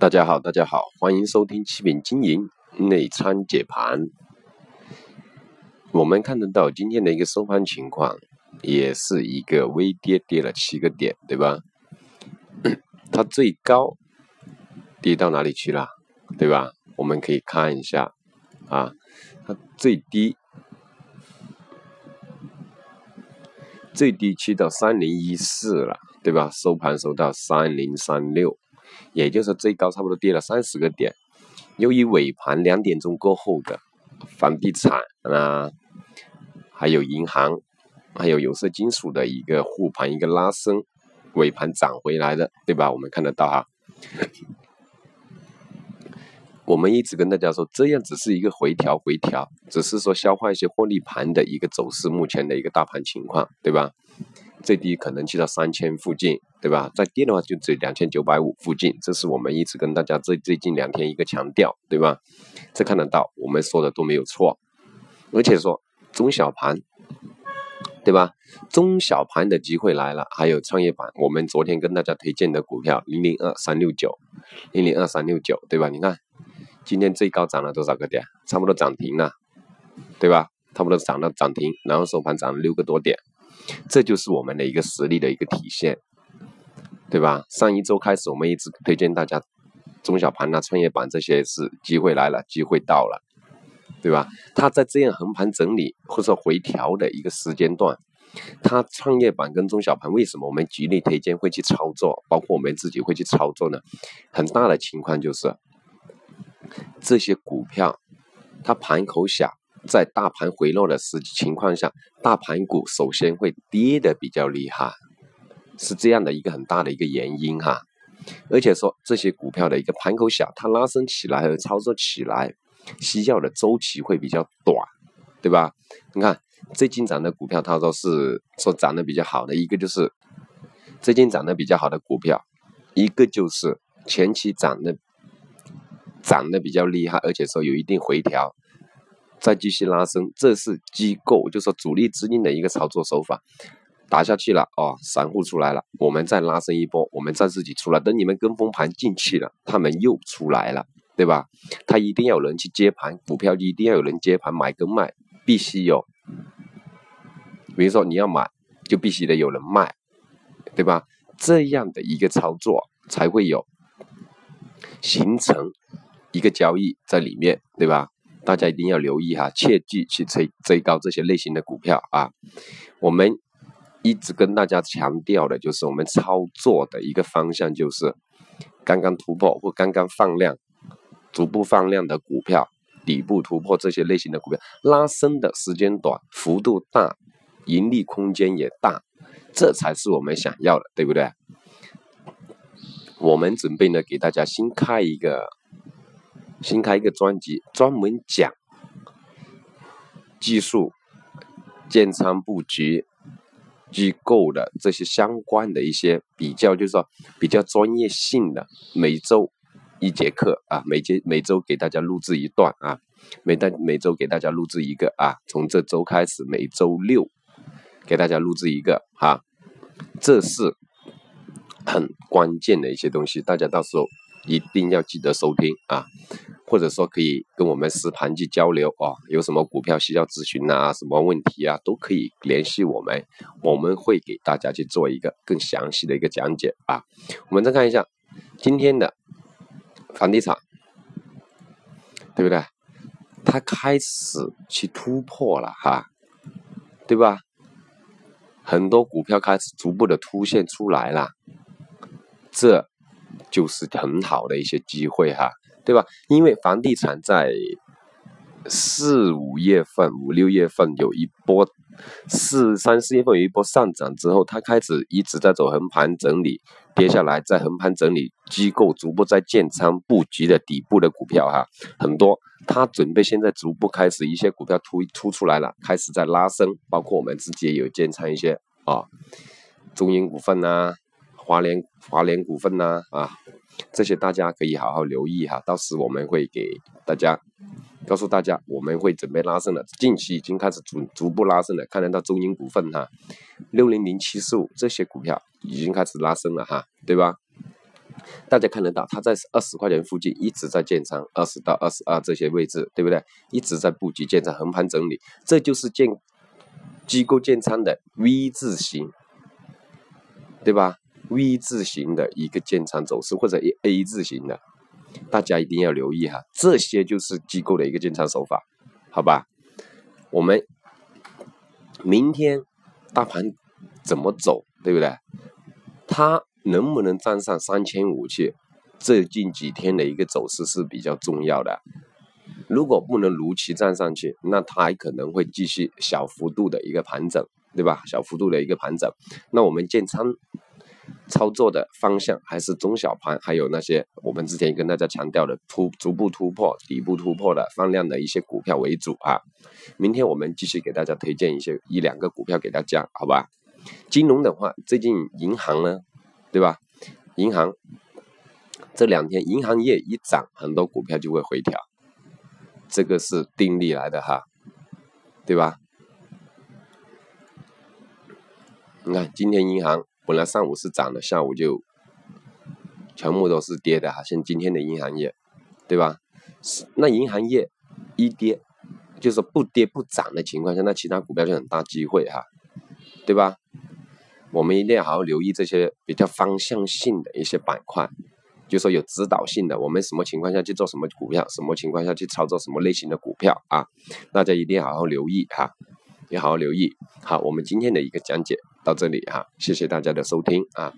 大家好，大家好，欢迎收听七品经营内参解盘。我们看得到今天的一个收盘情况，也是一个微跌，跌了七个点，对吧？它最高跌到哪里去了，对吧？我们可以看一下啊，它最低最低去到三零一四了，对吧？收盘收到三零三六。也就是最高差不多跌了三十个点，由于尾盘两点钟过后的房地产啊，还有银行，还有有色金属的一个护盘一个拉升，尾盘涨回来的，对吧？我们看得到哈。我们一直跟大家说，这样只是一个回调，回调，只是说消化一些获利盘的一个走势，目前的一个大盘情况，对吧？最低可能去到三千附近，对吧？再跌的话就只两千九百五附近，这是我们一直跟大家最最近两天一个强调，对吧？这看得到，我们说的都没有错，而且说中小盘，对吧？中小盘的机会来了，还有创业板，我们昨天跟大家推荐的股票零零二三六九，零零二三六九，对吧？你看今天最高涨了多少个点？差不多涨停了，对吧？差不多涨到涨停，然后收盘涨了六个多点。这就是我们的一个实力的一个体现，对吧？上一周开始，我们一直推荐大家中小盘啊、创业板这些是机会来了，机会到了，对吧？它在这样横盘整理或者回调的一个时间段，它创业板跟中小盘为什么我们极力推荐会去操作，包括我们自己会去操作呢？很大的情况就是这些股票它盘口小。在大盘回落的时情况下，大盘股首先会跌的比较厉害，是这样的一个很大的一个原因哈。而且说这些股票的一个盘口小，它拉升起来和操作起来需要的周期会比较短，对吧？你看最近涨的股票，它都是说涨得比较好的，一个就是最近涨得比较好的股票，一个就是前期涨的涨得比较厉害，而且说有一定回调。再继续拉升，这是机构，就说主力资金的一个操作手法，打下去了哦，散户出来了，我们再拉升一波，我们再自己出来，等你们跟风盘进去了，他们又出来了，对吧？他一定要有人去接盘，股票一定要有人接盘，买跟卖必须有。比如说你要买，就必须得有人卖，对吧？这样的一个操作才会有形成一个交易在里面，对吧？大家一定要留意哈，切记去追追高这些类型的股票啊！我们一直跟大家强调的就是，我们操作的一个方向就是刚刚突破或刚刚放量、逐步放量的股票，底部突破这些类型的股票，拉升的时间短、幅度大、盈利空间也大，这才是我们想要的，对不对？我们准备呢，给大家新开一个。新开一个专辑，专门讲技术、建仓布局、机构的这些相关的一些比较，就是说比较专业性的。每周一节课啊，每节每周给大家录制一段啊，每单每周给大家录制一个啊。从这周开始，每周六给大家录制一个哈，这是很关键的一些东西，大家到时候。一定要记得收听啊，或者说可以跟我们实盘去交流哦。有什么股票需要咨询啊，什么问题啊，都可以联系我们，我们会给大家去做一个更详细的一个讲解啊。我们再看一下今天的房地产，对不对？它开始去突破了哈，对吧？很多股票开始逐步的凸现出来了，这。就是很好的一些机会哈，对吧？因为房地产在四五月份、五六月份有一波，四三四月份有一波上涨之后，它开始一直在走横盘整理，跌下来在横盘整理，机构逐步在建仓布局的底部的股票哈，很多，它准备现在逐步开始一些股票突突出来了，开始在拉升，包括我们自己也有建仓一些啊，中银股份呐。华联华联股份呐啊，这些大家可以好好留意哈，到时我们会给大家告诉大家，我们会准备拉升了，近期已经开始逐逐步拉升了，看得到中银股份哈，六零零七四五这些股票已经开始拉升了哈，对吧？大家看得到，它在二十块钱附近一直在建仓，二十到二十二这些位置，对不对？一直在布局建仓，横盘整理，这就是建机构建仓的 V 字形，对吧？V 字形的一个建仓走势，或者 A 字形的，大家一定要留意哈，这些就是机构的一个建仓手法，好吧？我们明天大盘怎么走，对不对？它。能不能站上三千五去？这近几天的一个走势是比较重要的。如果不能如期站上去，那它还可能会继续小幅度的一个盘整，对吧？小幅度的一个盘整。那我们建仓操作的方向还是中小盘，还有那些我们之前跟大家强调的突逐步突破、底部突破的放量的一些股票为主啊。明天我们继续给大家推荐一些一两个股票给大家，好吧？金融的话，最近银行呢？对吧？银行这两天银行业一涨，很多股票就会回调，这个是定力来的哈，对吧？你看今天银行本来上午是涨的，下午就全部都是跌的哈，像今天的银行业，对吧？那银行业一跌，就是不跌不涨的情况下，那其他股票就很大机会哈，对吧？我们一定要好好留意这些比较方向性的一些板块，就说有指导性的，我们什么情况下去做什么股票，什么情况下去操作什么类型的股票啊？大家一定要好好留意哈，要好好留意。好，我们今天的一个讲解到这里啊，谢谢大家的收听啊。